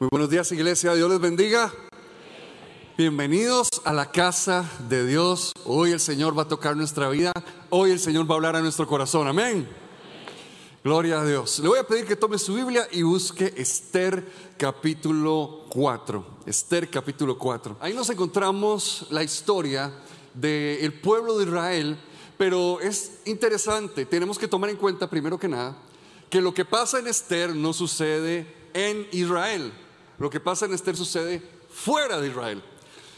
Muy buenos días iglesia, Dios les bendiga. Bienvenidos a la casa de Dios. Hoy el Señor va a tocar nuestra vida, hoy el Señor va a hablar a nuestro corazón. Amén. Gloria a Dios. Le voy a pedir que tome su Biblia y busque Esther capítulo 4. Esther capítulo 4. Ahí nos encontramos la historia del pueblo de Israel, pero es interesante, tenemos que tomar en cuenta primero que nada que lo que pasa en Esther no sucede en Israel. Lo que pasa en Esther sucede fuera de Israel.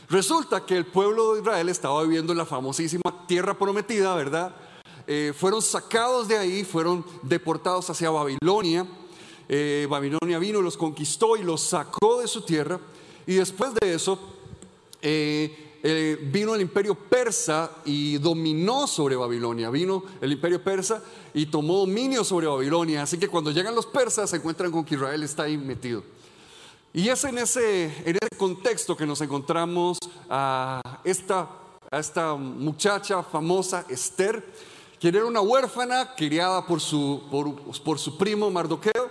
Resulta que el pueblo de Israel estaba viviendo en la famosísima tierra prometida, ¿verdad? Eh, fueron sacados de ahí, fueron deportados hacia Babilonia. Eh, Babilonia vino, los conquistó y los sacó de su tierra. Y después de eso eh, vino el imperio persa y dominó sobre Babilonia. Vino el imperio persa y tomó dominio sobre Babilonia. Así que cuando llegan los persas se encuentran con que Israel está ahí metido. Y es en ese, en ese contexto que nos encontramos a esta, a esta muchacha famosa, Esther, quien era una huérfana criada por su, por, su primo Mardoqueo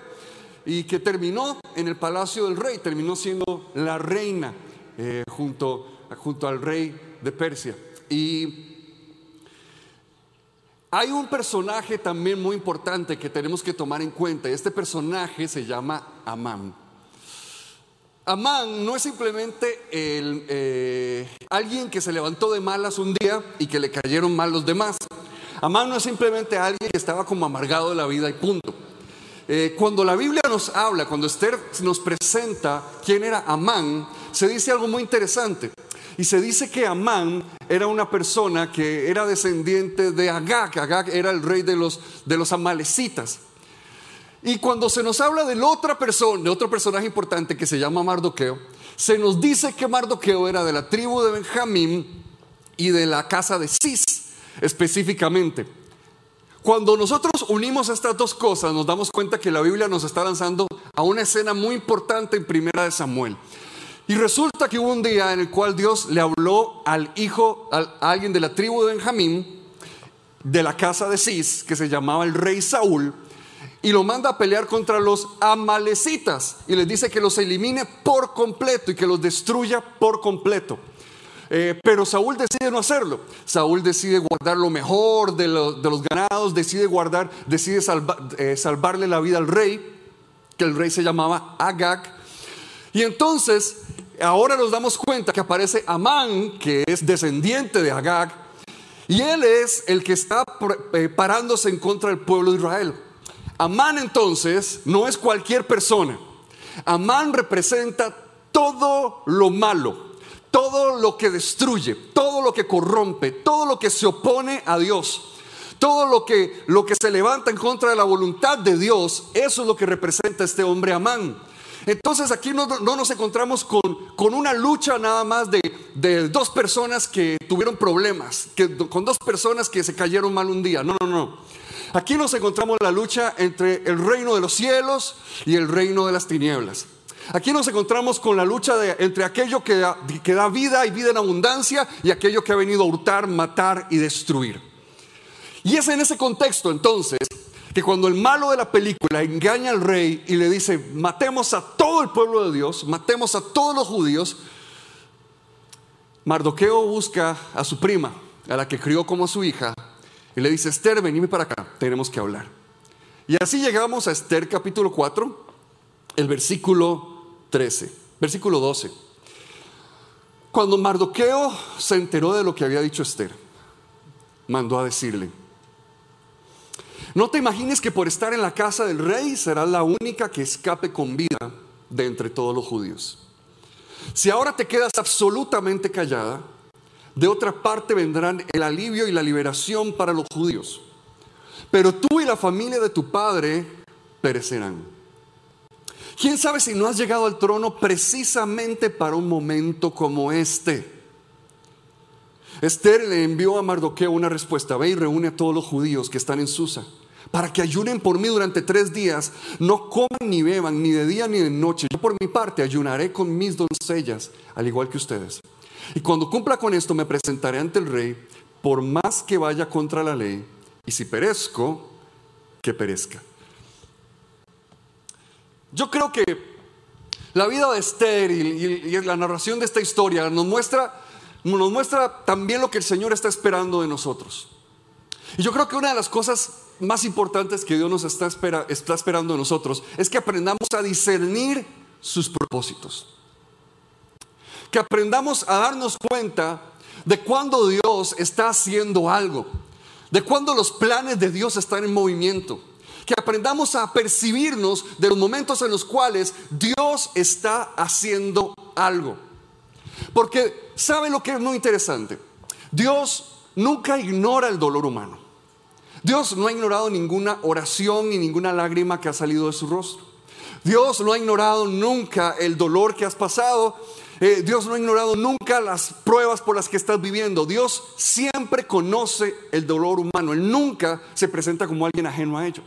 y que terminó en el palacio del rey, terminó siendo la reina eh, junto, junto al rey de Persia. Y hay un personaje también muy importante que tenemos que tomar en cuenta. Este personaje se llama Amán. Amán no es simplemente eh, alguien que se levantó de malas un día y que le cayeron mal los demás. Amán no es simplemente alguien que estaba como amargado de la vida y punto. Eh, cuando la Biblia nos habla, cuando Esther nos presenta quién era Amán, se dice algo muy interesante. Y se dice que Amán era una persona que era descendiente de Agag. Agag era el rey de los, de los amalecitas. Y cuando se nos habla de otra persona, de otro personaje importante que se llama Mardoqueo, se nos dice que Mardoqueo era de la tribu de Benjamín y de la casa de Cis específicamente. Cuando nosotros unimos estas dos cosas, nos damos cuenta que la Biblia nos está lanzando a una escena muy importante en Primera de Samuel. Y resulta que hubo un día en el cual Dios le habló al hijo, a alguien de la tribu de Benjamín, de la casa de Cis, que se llamaba el rey Saúl, y lo manda a pelear contra los amalecitas y les dice que los elimine por completo y que los destruya por completo. Eh, pero Saúl decide no hacerlo. Saúl decide guardar lo mejor de, los ganados, decide guardar, decide eh, salvarle la vida al rey, que el rey se llamaba Agag. Y entonces, ahora nos damos cuenta que aparece Amán, que es descendiente de Agag, y él es el que está eh, parándose en contra del pueblo de Israel. Amán entonces no es cualquier persona. Amán representa todo lo malo, todo lo que destruye, todo lo que corrompe, todo lo que se opone a Dios. Todo lo que, lo que se levanta en contra de la voluntad de Dios, eso es lo que representa este hombre Amán. Entonces aquí no, nos encontramos con, con, una lucha nada más de, de, dos personas que tuvieron problemas, que, con dos personas que se cayeron mal un día. No, no, no. Aquí nos encontramos la lucha entre el reino de los cielos y el reino de las tinieblas. Aquí nos encontramos con la lucha entre aquello que da, que da vida y vida en abundancia y aquello que ha venido a hurtar, matar y destruir. Y es en ese contexto entonces que cuando el malo de la película engaña al rey y le dice, matemos a todo el pueblo de Dios, matemos a todos los judíos, Mardoqueo busca a su prima, a la que crió como su hija, y le dice, Esther, venime para acá, tenemos que hablar. Y así llegamos a Esther capítulo 4, el versículo 13, versículo 12. Cuando Mardoqueo se enteró de lo que había dicho Esther, mandó a decirle, no te imagines que por estar en la casa del rey serás la única que escape con vida de entre todos los judíos. Si ahora te quedas absolutamente callada, de otra parte vendrán el alivio y la liberación para los judíos. Pero tú y la familia de tu padre perecerán. ¿Quién sabe si no has llegado al trono precisamente para un momento como este? Esther le envió a Mardoqueo una respuesta. Ve y reúne a todos los judíos que están en Susa para que ayunen por mí durante tres días. No coman ni beban, ni de día ni de noche. Yo por mi parte ayunaré con mis doncellas, al igual que ustedes. Y cuando cumpla con esto me presentaré ante el rey, por más que vaya contra la ley, y si perezco, que perezca. Yo creo que La vida de Esther y, la narración de esta historia nos muestra, nos muestra también lo que el Señor está esperando de nosotros. Y yo creo que una de las cosas más importantes que Dios nos está, está esperando de nosotros es que aprendamos a discernir sus propósitos. Que aprendamos a darnos cuenta de cuando Dios está haciendo algo, de cuando los planes de Dios están en movimiento. Que aprendamos a percibirnos de los momentos en los cuales Dios está haciendo algo. Porque, ¿sabe lo que es muy interesante? Dios nunca ignora el dolor humano. Dios no ha ignorado ninguna oración ni ninguna lágrima que ha salido de su rostro. Dios no ha ignorado nunca el dolor que has pasado. Eh, Dios no ha ignorado nunca las pruebas por las que estás viviendo. Dios siempre conoce el dolor humano. Él nunca se presenta como alguien ajeno a ello.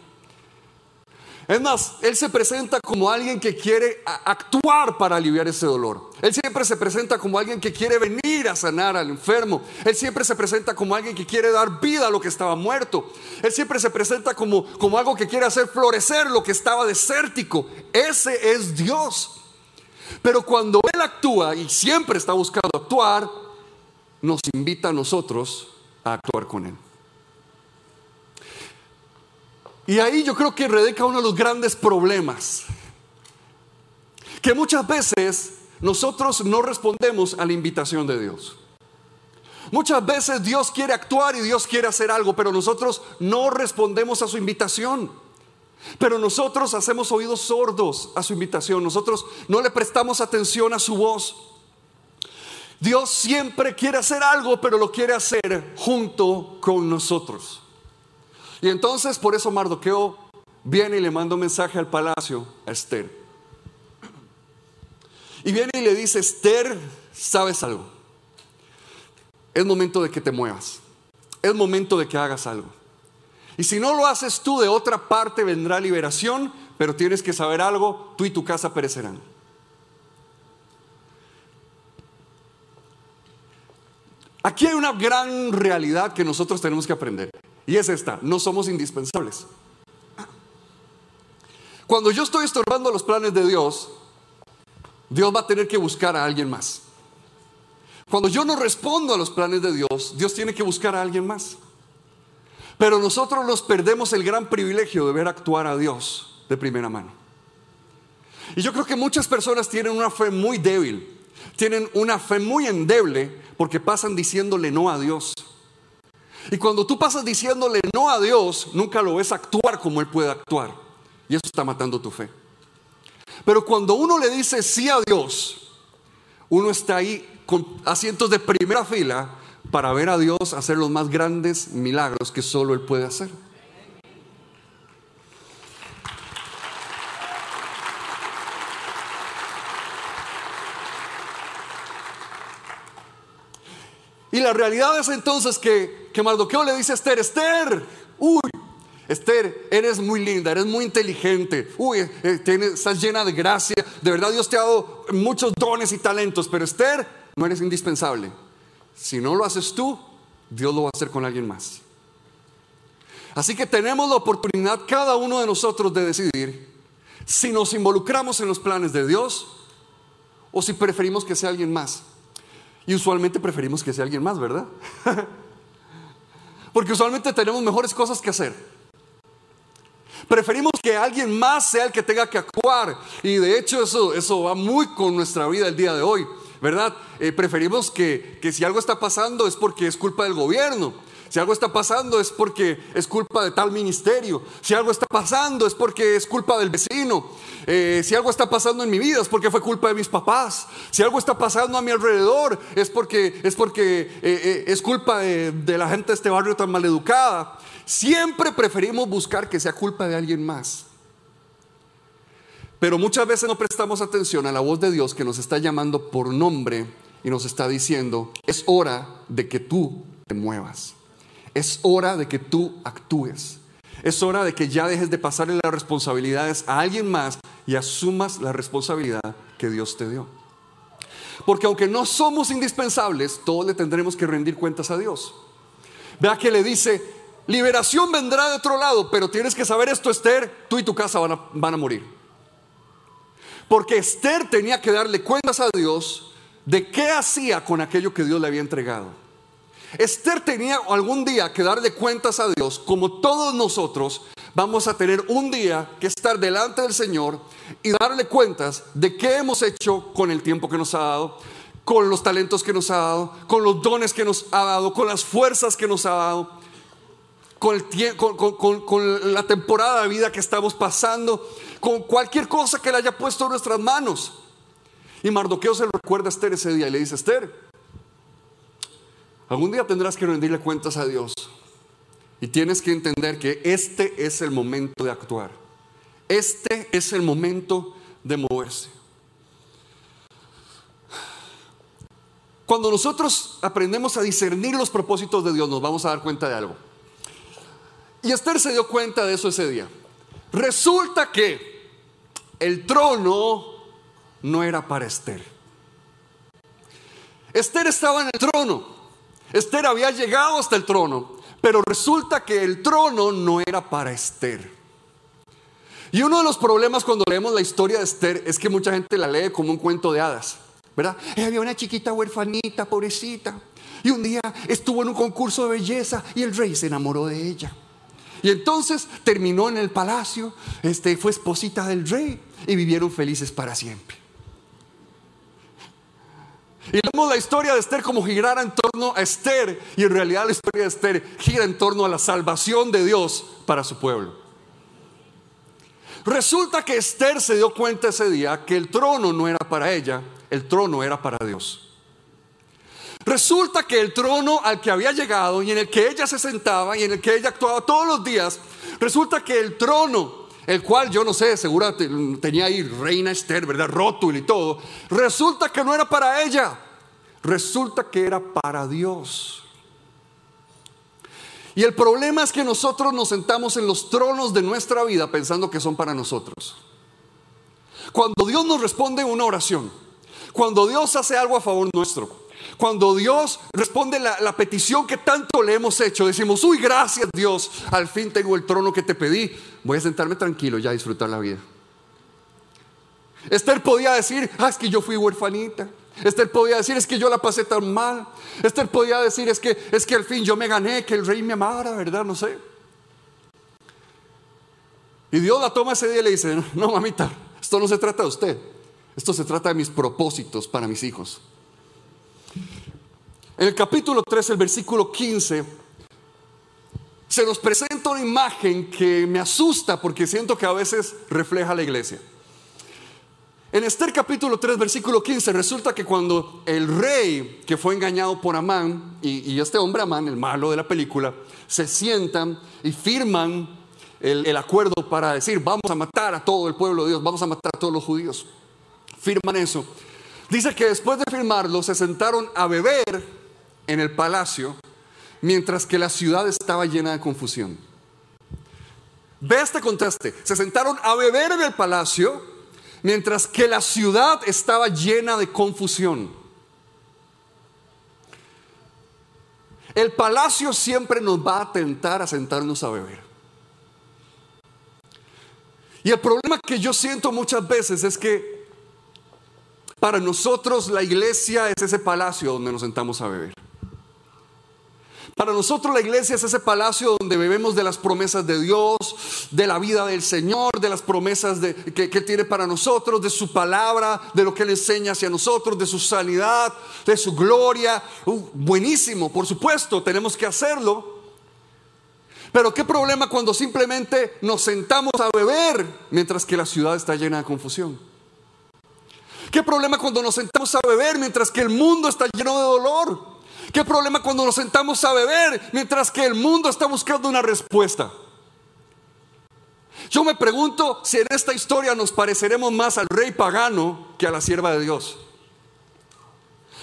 Es más, Él se presenta como alguien que quiere actuar para aliviar ese dolor. Él siempre se presenta como alguien que quiere venir a sanar al enfermo. Él siempre se presenta como alguien que quiere dar vida a lo que estaba muerto. Él siempre se presenta como, como algo que quiere hacer florecer lo que estaba desértico. Ese es Dios. Pero cuando actúa y siempre está buscando actuar, nos invita a nosotros a actuar con Él. Y ahí yo creo que radica uno de los grandes problemas. Que muchas veces nosotros no respondemos a la invitación de Dios. Muchas veces Dios quiere actuar y Dios quiere hacer algo, pero nosotros no respondemos a su invitación. Pero nosotros hacemos oídos sordos a su invitación. Nosotros no le prestamos atención a su voz. Dios siempre quiere hacer algo, pero lo quiere hacer junto con nosotros. Y entonces por eso Mardoqueo viene y le manda un mensaje al palacio a Esther. Y viene y le dice, Esther, ¿sabes algo? Es momento de que te muevas. Es momento de que hagas algo. Y si no lo haces tú, de otra parte vendrá liberación, pero tienes que saber algo, tú y tu casa perecerán. Aquí hay una gran realidad que nosotros tenemos que aprender. Y es esta, no somos indispensables. Cuando yo estoy estorbando los planes de Dios, Dios va a tener que buscar a alguien más. Cuando yo no respondo a los planes de Dios, Dios tiene que buscar a alguien más. Pero nosotros nos perdemos el gran privilegio de ver actuar a Dios de primera mano. Y yo creo que muchas personas tienen una fe muy débil, tienen una fe muy endeble porque pasan diciéndole no a Dios. Y cuando tú pasas diciéndole no a Dios, nunca lo ves actuar como Él puede actuar. Y eso está matando tu fe. Pero cuando uno le dice sí a Dios, uno está ahí con asientos de primera fila para ver a Dios hacer los más grandes milagros que solo Él puede hacer. Y la realidad es entonces que, que Mardoqueo le dice a Esther, Esther, uy, Esther, eres muy linda, eres muy inteligente, uy, eh, estás llena de gracia, de verdad Dios te ha dado muchos dones y talentos, pero Esther, no eres indispensable. Si no lo haces tú, Dios lo va a hacer con alguien más. Así que tenemos la oportunidad cada uno de nosotros de decidir si nos involucramos en los planes de Dios o si preferimos que sea alguien más. Y usualmente preferimos que sea alguien más, ¿verdad? Porque usualmente tenemos mejores cosas que hacer. Preferimos que alguien más sea el que tenga que actuar. Y de hecho eso, eso va muy con nuestra vida el día de hoy, ¿verdad? Eh, preferimos que, que si algo está pasando es porque es culpa del gobierno. Si algo está pasando es porque es culpa de tal ministerio. Si algo está pasando es porque es culpa del vecino. Eh, si algo está pasando en mi vida es porque fue culpa de mis papás. Si algo está pasando a mi alrededor es porque es, porque, eh, es culpa de, de la gente de este barrio tan maleducada. Siempre preferimos buscar que sea culpa de alguien más. Pero muchas veces no prestamos atención a la voz de Dios que nos está llamando por nombre y nos está diciendo, es hora de que tú te muevas. Es hora de que tú actúes. Es hora de que ya dejes de pasarle las responsabilidades a alguien más y asumas la responsabilidad que Dios te dio. Porque aunque no somos indispensables, todos le tendremos que rendir cuentas a Dios. Vea que le dice, liberación vendrá de otro lado, pero tienes que saber esto, Esther, tú y tu casa van a, van a morir. Porque Esther tenía que darle cuentas a Dios de qué hacía con aquello que Dios le había entregado. Esther tenía algún día que darle cuentas a Dios, como todos nosotros vamos a tener un día que estar delante del Señor y darle cuentas de qué hemos hecho con el tiempo que nos ha dado, con los talentos que nos ha dado, con los dones que nos ha dado, con las fuerzas que nos ha dado, con, la temporada de vida que estamos pasando, con cualquier cosa que le haya puesto en nuestras manos. Y Mardoqueo se lo recuerda a Esther ese día y le dice, Esther, algún día tendrás que rendirle cuentas a Dios. Y tienes que entender que este es el momento de actuar. Este es el momento de moverse. Cuando nosotros aprendemos a discernir los propósitos de Dios, nos vamos a dar cuenta de algo. Y Esther se dio cuenta de eso ese día. Resulta que el trono no era para Esther. Esther estaba en el trono. Esther había llegado hasta el trono. Pero resulta que el trono no era para Esther. Y uno de los problemas cuando leemos la historia de Esther es que mucha gente la lee como un cuento de hadas. ¿verdad? había una chiquita huerfanita, pobrecita. Y un día estuvo en un concurso de belleza y el rey se enamoró de ella. Y entonces terminó en el palacio, este, fue esposita del rey y vivieron felices para siempre. Y vemos la historia de Esther como girar en torno a Esther y en realidad la historia de Esther gira en torno a la salvación de Dios para su pueblo. Resulta que Esther se dio cuenta ese día que el trono no era para ella, el trono era para Dios. Resulta que el trono al que había llegado y en el que ella se sentaba y en el que ella actuaba todos los días, resulta que el trono, el cual yo no sé, seguro tenía ahí reina Esther, ¿verdad? Rótulo y todo, resulta que no era para ella, resulta que era para Dios. Y el problema es que nosotros nos sentamos en los tronos de nuestra vida pensando que son para nosotros. Cuando Dios nos responde una oración, cuando Dios hace algo a favor nuestro, cuando Dios responde la, petición que tanto le hemos hecho, decimos, uy, gracias Dios, al fin tengo el trono que te pedí, voy a sentarme tranquilo ya a disfrutar la vida. Esther podía decir, ah, es que yo fui huerfanita. Esther podía decir, es que yo la pasé tan mal. Esther podía decir, es que, es que al fin yo me gané, que el rey me amara, ¿verdad? No sé. Y Dios la toma ese día y le dice, no, mamita, esto no se trata de usted. Esto se trata de mis propósitos para mis hijos. En el capítulo 3, el versículo 15, se nos presenta una imagen que me asusta porque siento que a veces refleja la iglesia. En Esther capítulo 3, versículo 15, resulta que cuando el rey que fue engañado por Amán y, este hombre Amán, el malo de la película, se sientan y firman el, el acuerdo para decir, vamos a matar a todo el pueblo de Dios, vamos a matar a todos los judíos firman eso. Dice que después de firmarlo se sentaron a beber en el palacio mientras que la ciudad estaba llena de confusión. Ve este contraste. Se sentaron a beber en el palacio mientras que la ciudad estaba llena de confusión. El palacio siempre nos va a tentar a sentarnos a beber. Y el problema que yo siento muchas veces es que para nosotros la iglesia es ese palacio donde nos sentamos a beber. Para nosotros la iglesia es ese palacio donde bebemos de las promesas de Dios, de la vida del Señor, de las promesas que, tiene para nosotros, de su palabra, de lo que Él enseña hacia nosotros, de su sanidad, de su gloria. Uh, buenísimo, por supuesto, tenemos que hacerlo. Pero qué problema cuando simplemente nos sentamos a beber mientras que la ciudad está llena de confusión. ¿Qué problema cuando nos sentamos a beber mientras que el mundo está lleno de dolor? ¿Qué problema cuando nos sentamos a beber mientras que el mundo está buscando una respuesta? Yo me pregunto si en esta historia nos pareceremos más al rey pagano que a la sierva de Dios.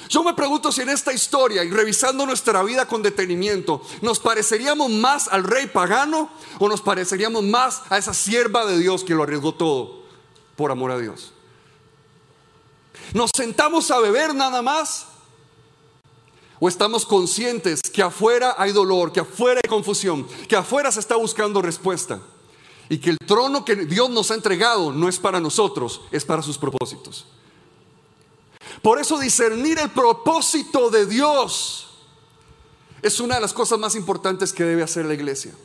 Yo me pregunto si en esta historia y revisando nuestra vida con detenimiento, nos pareceríamos más al rey pagano o nos pareceríamos más a esa sierva de Dios que lo arriesgó todo por amor a Dios. ¿Nos sentamos a beber nada más? ¿O estamos conscientes que afuera hay dolor, que afuera hay confusión, que afuera se está buscando respuesta? Y que el trono que Dios nos ha entregado no es para nosotros, es para sus propósitos. Por eso discernir el propósito de Dios es una de las cosas más importantes que debe hacer la iglesia.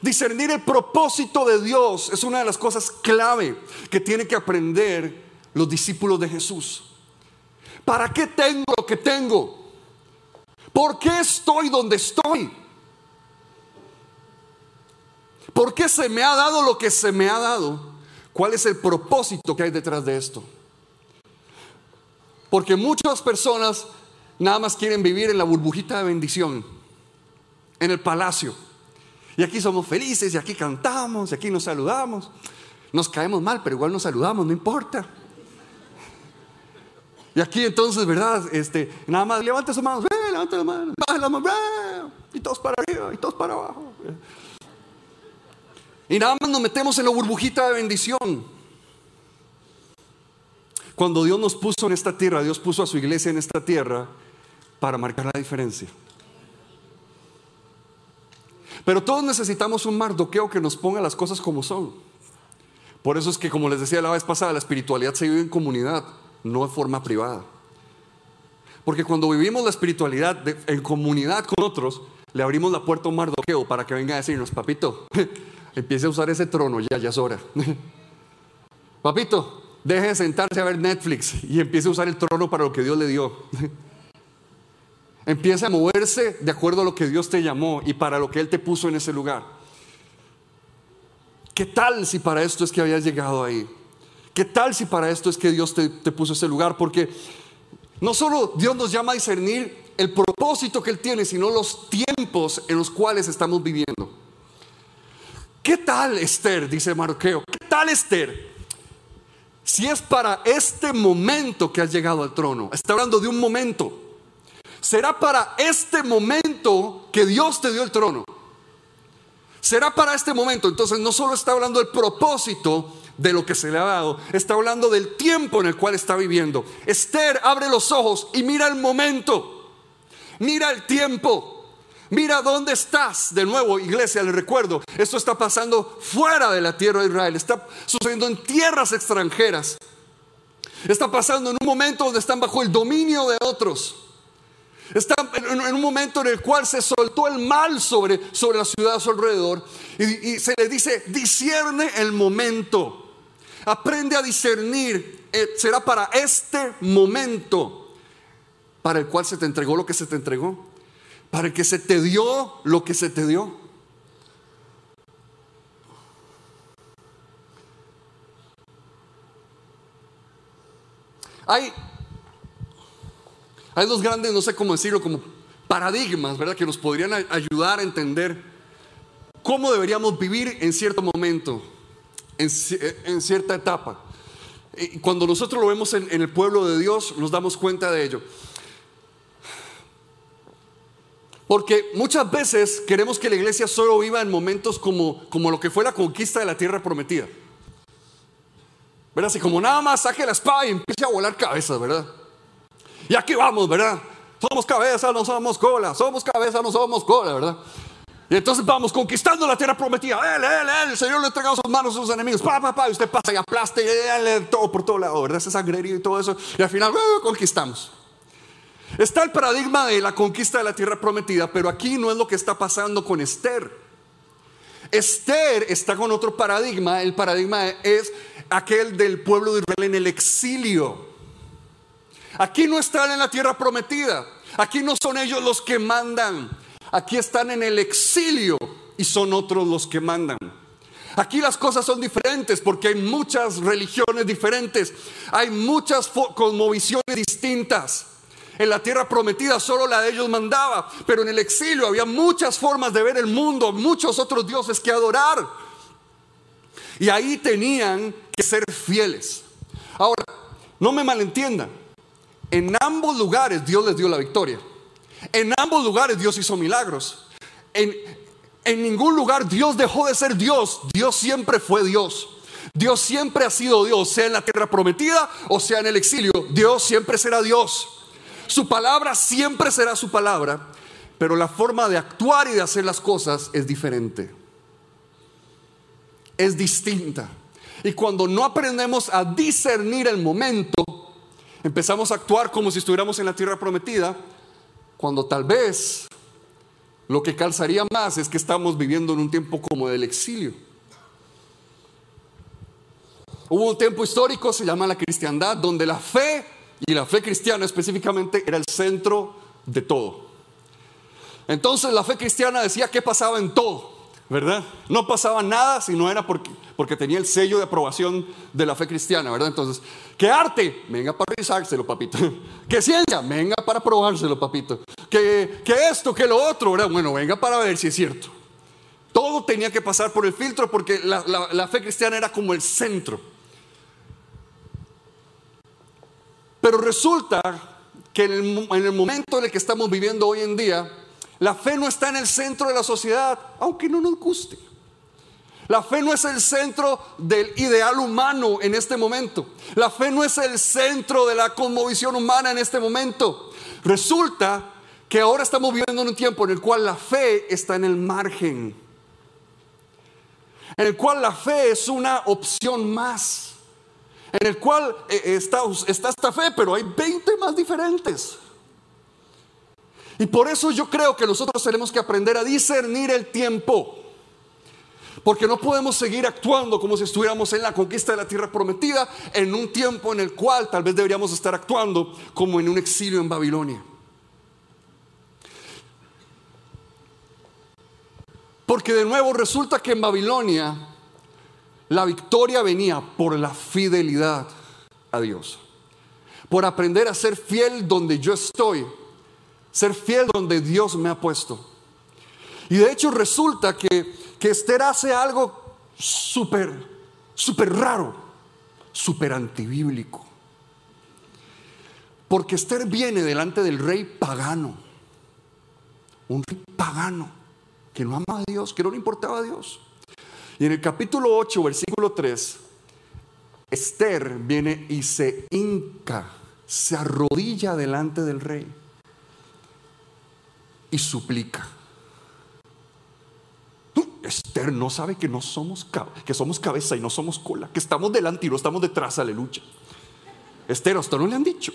Discernir el propósito de Dios es una de las cosas clave que tienen que aprender los discípulos de Jesús. ¿Para qué tengo lo que tengo? ¿Por qué estoy donde estoy? ¿Por qué se me ha dado lo que se me ha dado? ¿Cuál es el propósito que hay detrás de esto? Porque muchas personas nada más quieren vivir en la burbujita de bendición, en el palacio. Y aquí somos felices, y aquí cantamos, y aquí nos saludamos. Nos caemos mal, pero igual nos saludamos, no importa. Y aquí entonces, ¿verdad? Este, nada más levante sus manos, levante las manos, baje las manos, y todos para arriba, y todos para abajo. Y nada más nos metemos en la burbujita de bendición. Cuando Dios nos puso en esta tierra, Dios puso a su iglesia en esta tierra para marcar la diferencia. Pero todos necesitamos un mardoqueo que nos ponga las cosas como son. Por eso es que, como les decía la vez pasada, la espiritualidad se vive en comunidad, no de forma privada. Porque cuando vivimos la espiritualidad en comunidad con otros, le abrimos la puerta a un mardoqueo para que venga a decirnos, papito, empiece a usar ese trono, ya, ya es hora. papito, deje de sentarse a ver Netflix y empiece a usar el trono para lo que Dios le dio. Empieza a moverse de acuerdo a lo que Dios te llamó y para lo que Él te puso en ese lugar. ¿Qué tal si para esto es que habías llegado ahí? ¿Qué tal si para esto es que Dios te, te puso ese lugar? Porque no solo Dios nos llama a discernir el propósito que Él tiene, sino los tiempos en los cuales estamos viviendo. ¿Qué tal Esther? Dice Marqueo. ¿Qué tal Esther? Si es para este momento que has llegado al trono, está hablando de un momento será para este momento que Dios te dio el trono. Será para este momento. Entonces no solo está hablando del propósito de lo que se le ha dado, está hablando del tiempo en el cual está viviendo. Esther abre los ojos y mira el momento. Mira el tiempo. Mira dónde estás. De nuevo, iglesia, le recuerdo, esto está pasando fuera de la tierra de Israel. Está sucediendo en tierras extranjeras. Está pasando en un momento donde están bajo el dominio de otros. Está en un momento en el cual se soltó el mal sobre, sobre la ciudad a su alrededor y, se le dice, discierne el momento. Aprende a discernir. Eh, será para este momento para el cual se te entregó lo que se te entregó. Para el que se te dio lo que se te dio. Hay hay dos grandes, no sé cómo decirlo, como paradigmas, ¿verdad? Que nos podrían ayudar a entender cómo deberíamos vivir en cierto momento, en, cierta etapa. Y cuando nosotros lo vemos en, el pueblo de Dios, nos damos cuenta de ello. Porque muchas veces queremos que la iglesia solo viva en momentos como, como lo que fue la conquista de la tierra prometida. ¿Verdad? Así como nada más saque la espada y empiece a volar cabezas, ¿verdad? Y aquí vamos, ¿verdad? Somos cabeza, no somos cola. Somos cabeza, no somos cola, ¿verdad? Y entonces vamos conquistando la tierra prometida. Él, él, él, el Señor le entregado sus manos a sus enemigos. Pa, pa, pa, y usted pasa y aplasta todo por todo lado, ¿verdad? Ese sangrerío y todo eso. Y al final, uh, conquistamos. Está el paradigma de la conquista de la tierra prometida, pero aquí no es lo que está pasando con Esther. Esther está con otro paradigma. El paradigma es aquel del pueblo de Israel en el exilio. Aquí no están en la tierra prometida. Aquí no son ellos los que mandan. Aquí están en el exilio y son otros los que mandan. Aquí las cosas son diferentes porque hay muchas religiones diferentes. Hay muchas cosmovisiones distintas. En la tierra prometida solo la de ellos mandaba, pero en el exilio había muchas formas de ver el mundo, muchos otros dioses que adorar. Y ahí tenían que ser fieles. Ahora, no me malentiendan. En ambos lugares Dios les dio la victoria. En ambos lugares Dios hizo milagros. En, en ningún lugar Dios dejó de ser Dios. Dios siempre fue Dios. Dios siempre ha sido Dios, sea en la tierra prometida o sea en el exilio. Dios siempre será Dios. Su palabra siempre será su palabra, pero la forma de actuar y de hacer las cosas es diferente. es distinta. Y cuando no aprendemos a discernir el momento, empezamos a actuar como si estuviéramos en la tierra prometida, cuando tal vez lo que calzaría más es que estamos viviendo en un tiempo como del exilio. Hubo un tiempo histórico, se llama la cristiandad, donde la fe, y la fe cristiana específicamente, era el centro de todo. Entonces la fe cristiana decía que pasaba en todo. ¿Verdad? No pasaba nada si no era porque, tenía el sello de aprobación de la fe cristiana, ¿verdad? Entonces, ¿qué arte? Venga para revisárselo, papito. ¿Qué ciencia? Venga para probárselo, papito. ¿Qué, qué esto? ¿Qué lo otro? Bueno, venga para ver si es cierto. Todo tenía que pasar por el filtro porque la, fe cristiana era como el centro. Pero resulta que en el momento en el que estamos viviendo hoy en día, la fe no está en el centro de la sociedad, aunque no nos guste. La fe no es el centro del ideal humano en este momento. La fe no es el centro de la conmovisión humana en este momento. Resulta que ahora estamos viviendo en un tiempo en el cual la fe está en el margen. En el cual la fe es una opción más. En el cual eh, está, está esta fe, pero hay 20 más diferentes. Y por eso yo creo que nosotros tenemos que aprender a discernir el tiempo. Porque no podemos seguir actuando como si estuviéramos en la conquista de la tierra prometida en un tiempo en el cual tal vez deberíamos estar actuando como en un exilio en Babilonia. Porque de nuevo resulta que en Babilonia la victoria venía por la fidelidad a Dios. Por aprender a ser fiel donde yo estoy ser fiel donde Dios me ha puesto. Y de hecho resulta que, que Esther hace algo súper, súper raro, súper antibíblico. Porque Esther viene delante del rey pagano, un rey pagano que no ama a Dios, que no le importaba a Dios. Y en el capítulo 8, versículo 3, Esther viene y se hinca, se arrodilla delante del rey y suplica. Esther no sabe que no somos que somos cabeza y no somos cola, que estamos delante y no estamos detrás, aleluya. Esther, a usted no le han dicho.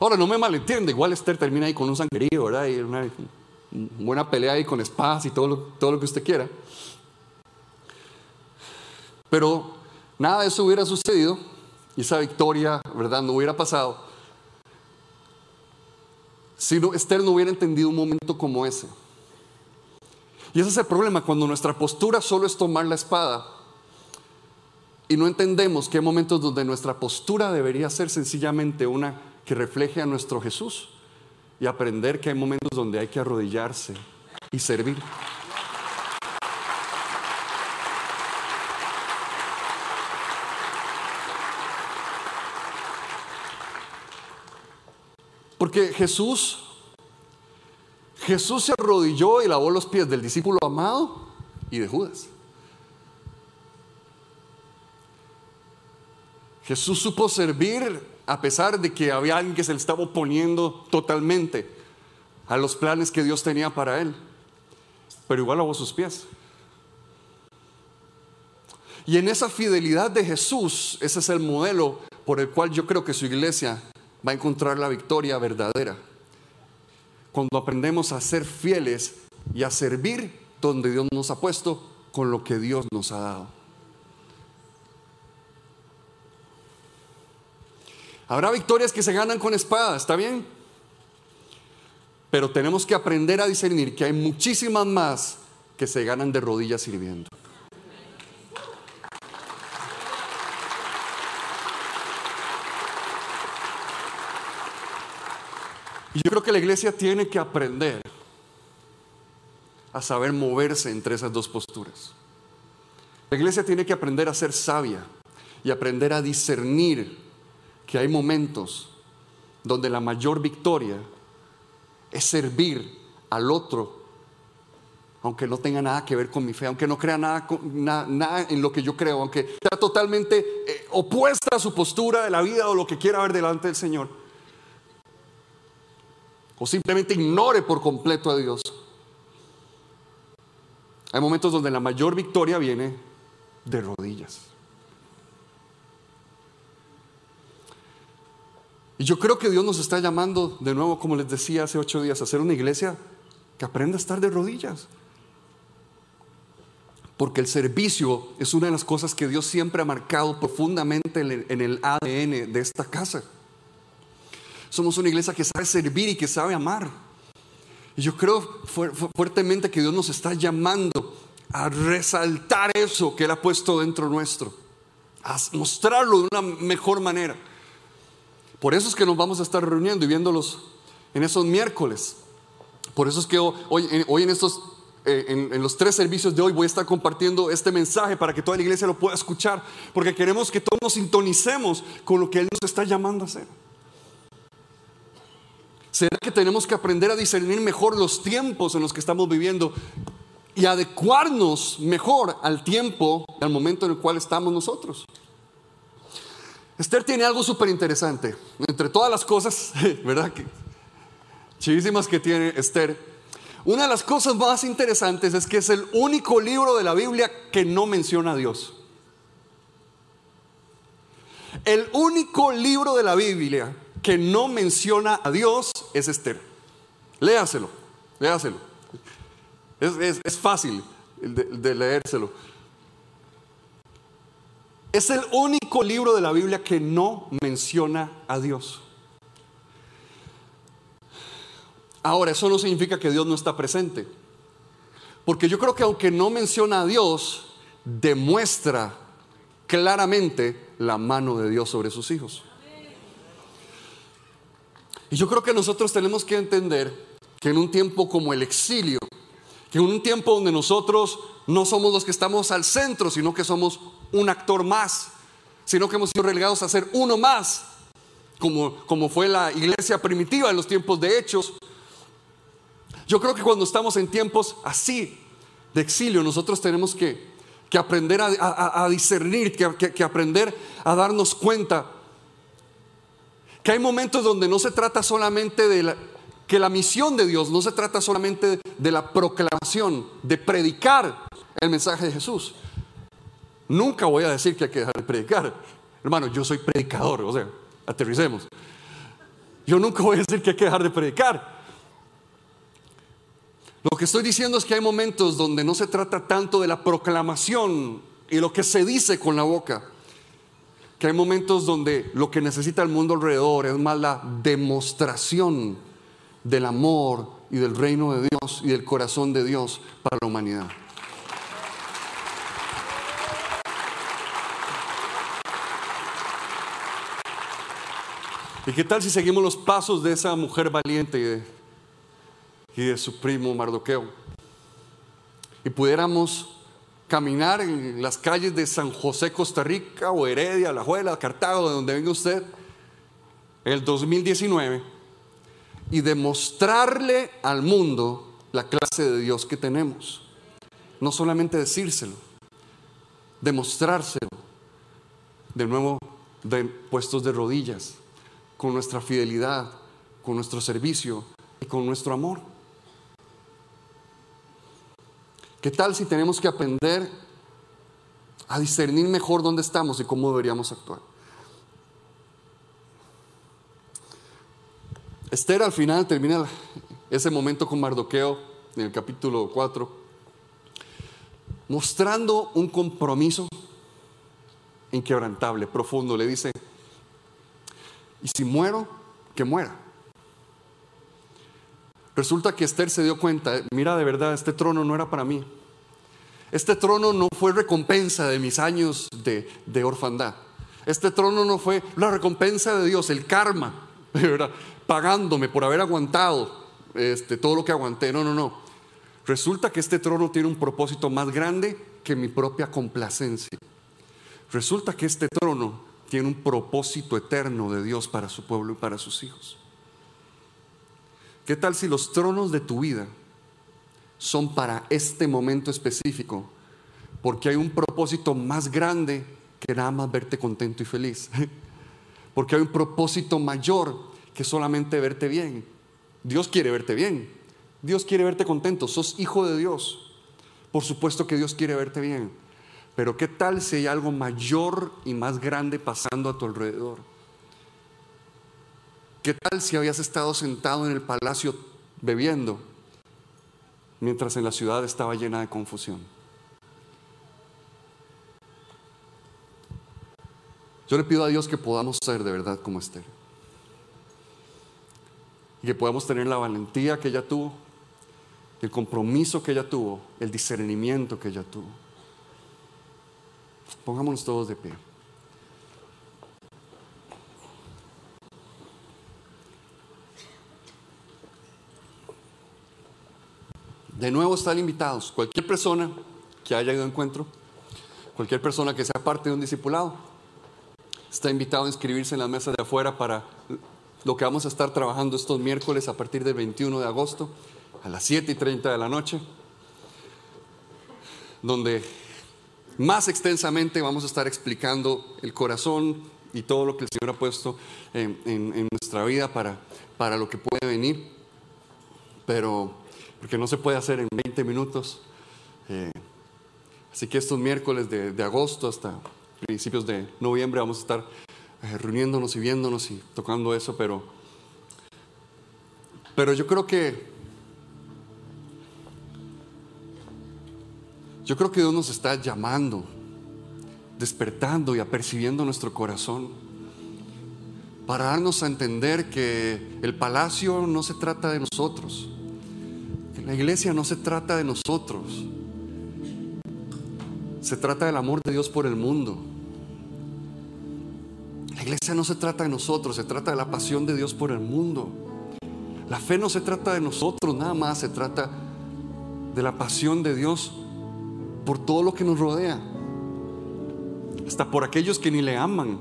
Ahora, no me malentiende, igual Esther termina ahí con un sangrerío, ¿verdad? Y una buena pelea ahí con espadas y todo lo, todo lo que usted quiera. Pero nada de eso hubiera sucedido y esa victoria, ¿verdad? No hubiera pasado si Esther no hubiera entendido un momento como ese. Y ese es el problema, cuando nuestra postura solo es tomar la espada y no entendemos que hay momentos donde nuestra postura debería ser sencillamente una que refleje a nuestro Jesús y aprender que hay momentos donde hay que arrodillarse y servir. Porque Jesús, Jesús se arrodilló y lavó los pies del discípulo amado y de Judas. Jesús supo servir a pesar de que había alguien que se le estaba oponiendo totalmente a los planes que Dios tenía para él. Pero igual lavó sus pies. Y en esa fidelidad de Jesús, ese es el modelo por el cual yo creo que su iglesia va a encontrar la victoria verdadera. Cuando aprendemos a ser fieles y a servir donde Dios nos ha puesto con lo que Dios nos ha dado. Habrá victorias que se ganan con espada, ¿está bien? Pero tenemos que aprender a discernir que hay muchísimas más que se ganan de rodillas sirviendo. Y yo creo que la iglesia tiene que aprender a saber moverse entre esas dos posturas. La iglesia tiene que aprender a ser sabia y aprender a discernir que hay momentos donde la mayor victoria es servir al otro, aunque no tenga nada que ver con mi fe, aunque no crea nada, en lo que yo creo, aunque sea totalmente eh, opuesta a su postura de la vida o lo que quiera ver delante del Señor o simplemente ignore por completo a Dios. Hay momentos donde la mayor victoria viene de rodillas. Y yo creo que Dios nos está llamando de nuevo, como les decía hace ocho días, a ser una iglesia que aprenda a estar de rodillas. Porque el servicio es una de las cosas que Dios siempre ha marcado profundamente en el ADN de esta casa. Somos una iglesia que sabe servir y que sabe amar. Y yo creo fuertemente que Dios nos está llamando a resaltar eso que Él ha puesto dentro nuestro, a mostrarlo de una mejor manera. Por eso es que nos vamos a estar reuniendo y viéndolos en esos miércoles. Por eso es que hoy, en estos eh, en, los tres servicios de hoy voy a estar compartiendo este mensaje para que toda la iglesia lo pueda escuchar, porque queremos que todos nos sintonicemos con lo que Él nos está llamando a hacer. ¿Será que tenemos que aprender a discernir mejor los tiempos en los que estamos viviendo y adecuarnos mejor al tiempo, al momento en el cual estamos nosotros? Esther tiene algo súper interesante. Entre todas las cosas, ¿verdad? Que, chivísimas que tiene Esther. Una de las cosas más interesantes es que es el único libro de la Biblia que no menciona a Dios. El único libro de la Biblia que no menciona a Dios es Esther. Léaselo, léaselo. Es, fácil de, leérselo. Es el único libro de la Biblia que no menciona a Dios. Ahora, eso no significa que Dios no está presente. Porque yo creo que aunque no menciona a Dios, demuestra claramente la mano de Dios sobre sus hijos. Y yo creo que nosotros tenemos que entender que en un tiempo como el exilio, que en un tiempo donde nosotros no somos los que estamos al centro, sino que somos un actor más, sino que hemos sido relegados a ser uno más, como, como fue la iglesia primitiva en los tiempos de hechos. Yo creo que cuando estamos en tiempos así de exilio, nosotros tenemos que, aprender a, discernir, que, que aprender a darnos cuenta que hay momentos donde no se trata solamente de la, que la misión de Dios no se trata solamente de la proclamación, de predicar el mensaje de Jesús. Nunca voy a decir que hay que dejar de predicar. Hermano, yo soy predicador, o sea, aterricemos. Yo nunca voy a decir que hay que dejar de predicar. Lo que estoy diciendo es que hay momentos donde no se trata tanto de la proclamación y lo que se dice con la boca, que hay momentos donde lo que necesita el mundo alrededor es más la demostración del amor y del reino de Dios y del corazón de Dios para la humanidad. ¿Y qué tal si seguimos los pasos de esa mujer valiente y de, y de su primo Mardoqueo? Y pudiéramos caminar en las calles de San José, Costa Rica, o Heredia, La Juela, Cartago, de donde venga usted, el 2019, y demostrarle al mundo la clase de Dios que tenemos. No solamente decírselo, demostrárselo. De nuevo, de puestos de rodillas, con nuestra fidelidad, con nuestro servicio y con nuestro amor. ¿Qué tal si tenemos que aprender a discernir mejor dónde estamos y cómo deberíamos actuar? Esther al final termina ese momento con Mardoqueo en el capítulo 4, mostrando un compromiso inquebrantable, profundo. Le dice, y si muero, que muera. Resulta que Esther se dio cuenta, mira de verdad, este trono no era para mí. Este trono no fue recompensa de mis años de, orfandad. Este trono no fue la recompensa de Dios, el karma, ¿verdad? pagándome por haber aguantado este, todo lo que aguanté. No, no, no. Resulta que este trono tiene un propósito más grande que mi propia complacencia. Resulta que este trono tiene un propósito eterno de Dios para su pueblo y para sus hijos. ¿Qué tal si los tronos de tu vida son para este momento específico? Porque hay un propósito más grande que nada más verte contento y feliz. Porque hay un propósito mayor que solamente verte bien. Dios quiere verte bien. Dios quiere verte contento. Sos hijo de Dios. Por supuesto que Dios quiere verte bien, pero ¿qué tal si hay algo mayor y más grande pasando a tu alrededor? ¿Qué tal si habías estado sentado en el palacio bebiendo mientras en la ciudad estaba llena de confusión? Yo le pido a Dios que podamos ser de verdad como Esther. Y que podamos tener la valentía que ella tuvo, el compromiso que ella tuvo, el discernimiento que ella tuvo. Pongámonos todos de pie. De nuevo están invitados. Cualquier persona que haya ido a encuentro, cualquier persona que sea parte de un discipulado, está invitado a inscribirse en las mesas de afuera para lo que vamos a estar trabajando estos miércoles a partir del 21 de agosto a las 7 y 30 de la noche, donde más extensamente vamos a estar explicando el corazón y todo lo que el Señor ha puesto en, nuestra vida para, para lo que puede venir, pero porque no se puede hacer en 20 minutos. Eh, así que estos miércoles de, agosto hasta principios de noviembre vamos a estar eh, reuniéndonos y viéndonos y tocando eso, pero, pero yo creo que yo creo que Dios nos está llamando, despertando y apercibiendo nuestro corazón para darnos a entender que el palacio no se trata de nosotros la iglesia no se trata de nosotros. Se trata del amor de Dios por el mundo. La iglesia no se trata de nosotros, se trata de la pasión de Dios por el mundo. La fe no se trata de nosotros, nada más se trata de la pasión de Dios por todo lo que nos rodea. Hasta por aquellos que ni le aman.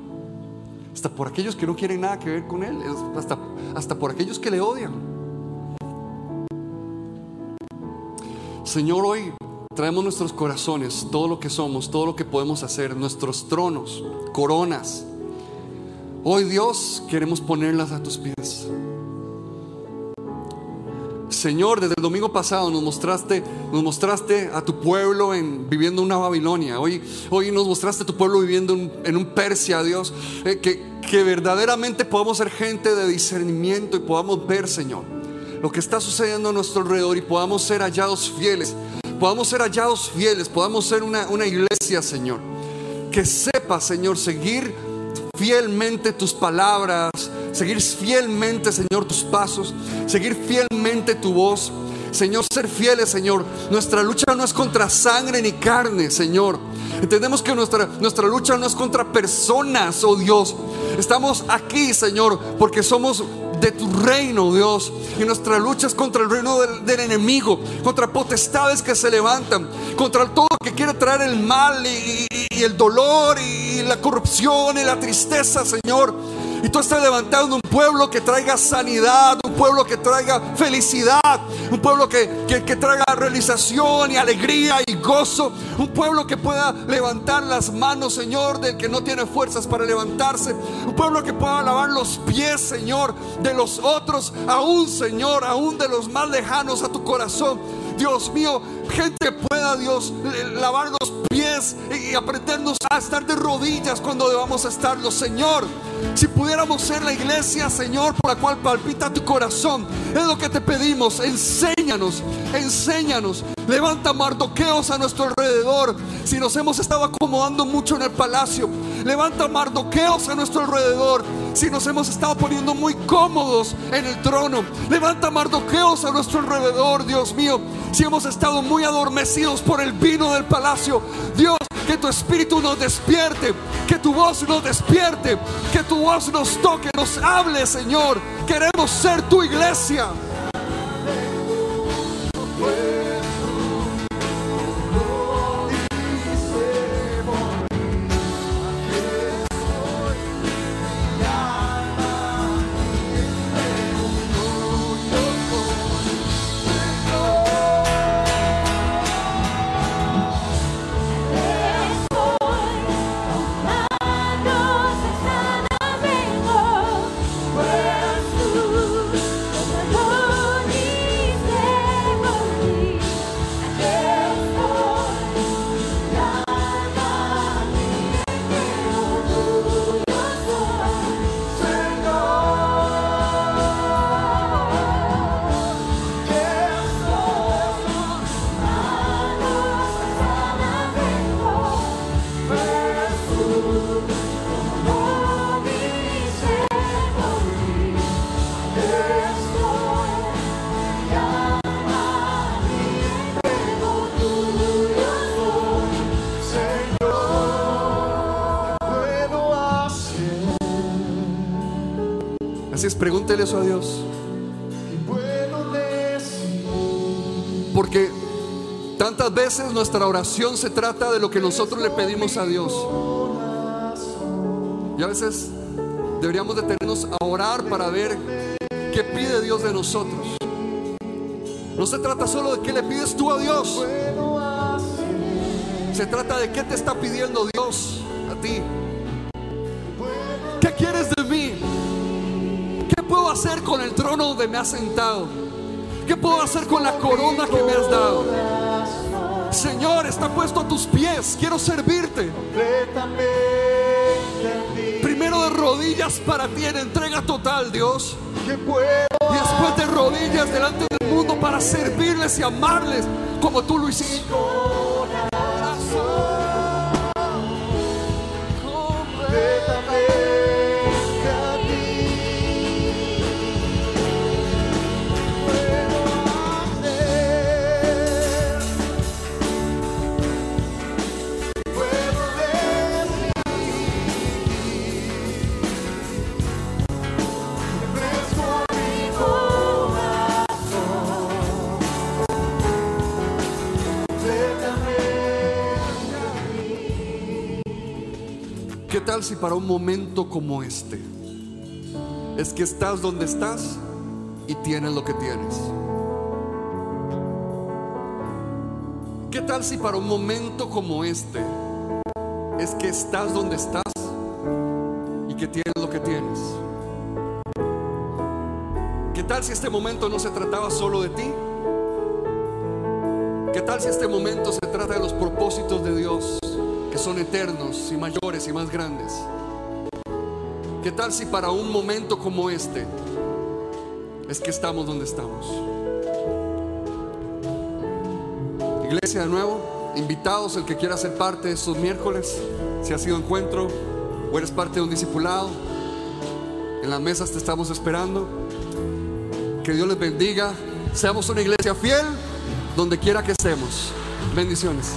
Hasta por aquellos que no quieren nada que ver con Él. Hasta, hasta por aquellos que le odian. Señor, hoy traemos nuestros corazones, todo lo que somos, todo lo que podemos hacer, nuestros tronos, coronas. Hoy Dios queremos ponerlas a tus pies. Señor, desde el domingo pasado nos mostraste, nos mostraste a tu pueblo en, viviendo una Babilonia. Hoy, hoy nos mostraste a tu pueblo viviendo en un Persia, Dios. Eh, que, que verdaderamente podamos ser gente de discernimiento y podamos ver, Señor lo que está sucediendo a nuestro alrededor y podamos ser hallados fieles. Podamos ser hallados fieles, podamos ser una, una iglesia, Señor. Que sepa, Señor, seguir fielmente tus palabras, seguir fielmente, Señor, tus pasos, seguir fielmente tu voz. Señor, ser fieles, Señor. Nuestra lucha no es contra sangre ni carne, Señor. Entendemos que nuestra, nuestra lucha no es contra personas, oh Dios. Estamos aquí, Señor, porque somos de tu reino, Dios. Y nuestra lucha es contra el reino del, enemigo, contra potestades que se levantan, contra todo que quiere traer el mal y, el dolor y la corrupción y la tristeza, Señor. Y tú estás levantando un pueblo que traiga sanidad, un pueblo que traiga felicidad, un pueblo que, que, traiga realización y alegría y gozo, un pueblo que pueda levantar las manos, Señor, del que no tiene fuerzas para levantarse, un pueblo que pueda lavar los pies, Señor, de los otros, aún, Señor, aún de los más lejanos a tu corazón. Dios mío, gente pueda, Dios, lavar los pies y aprendernos a estar de rodillas cuando debamos estarlo, Señor. Si pudiéramos ser la iglesia, Señor, por la cual palpita tu corazón, es lo que te pedimos. Enséñanos, enséñanos. Levanta mardoqueos a nuestro alrededor. Si nos hemos estado acomodando mucho en el palacio, levanta mardoqueos a nuestro alrededor. Si nos hemos estado poniendo muy cómodos en el trono, levanta mardoqueos a nuestro alrededor, Dios mío. Si hemos estado muy adormecidos por el vino del palacio, Dios, que tu espíritu nos despierte, que tu voz nos despierte, que tu voz nos toque, nos hable, Señor. Queremos ser tu iglesia. Eso a Dios. Porque tantas veces nuestra oración se trata de lo que nosotros le pedimos a Dios. Y a veces deberíamos detenernos a orar para ver qué pide Dios de nosotros. No se trata solo de qué le pides tú a Dios. Se trata de qué te está pidiendo Dios a ti. Con el trono donde me has sentado? ¿Qué puedo hacer con la corona que me has dado? Señor, está puesto a tus pies. Quiero servirte. Primero de rodillas para ti en entrega total, Dios. Y después de rodillas delante del mundo para servirles y amarles como tú lo hiciste. ¿Qué tal si para un momento como este es que estás donde estás y tienes lo que tienes? ¿Qué tal si para un momento como este es que estás donde estás y que tienes lo que tienes? ¿Qué tal si este momento no se trataba solo de ti? ¿Qué tal si este momento se trata de los propósitos de Dios son eternos y mayores y más grandes? ¿Qué tal si para un momento como este es que estamos donde estamos? Iglesia de nuevo, invitados el que quiera ser parte de estos miércoles, si ha sido encuentro o eres parte de un discipulado, en las mesas te estamos esperando. Que Dios les bendiga. Seamos una iglesia fiel donde quiera que estemos. Bendiciones.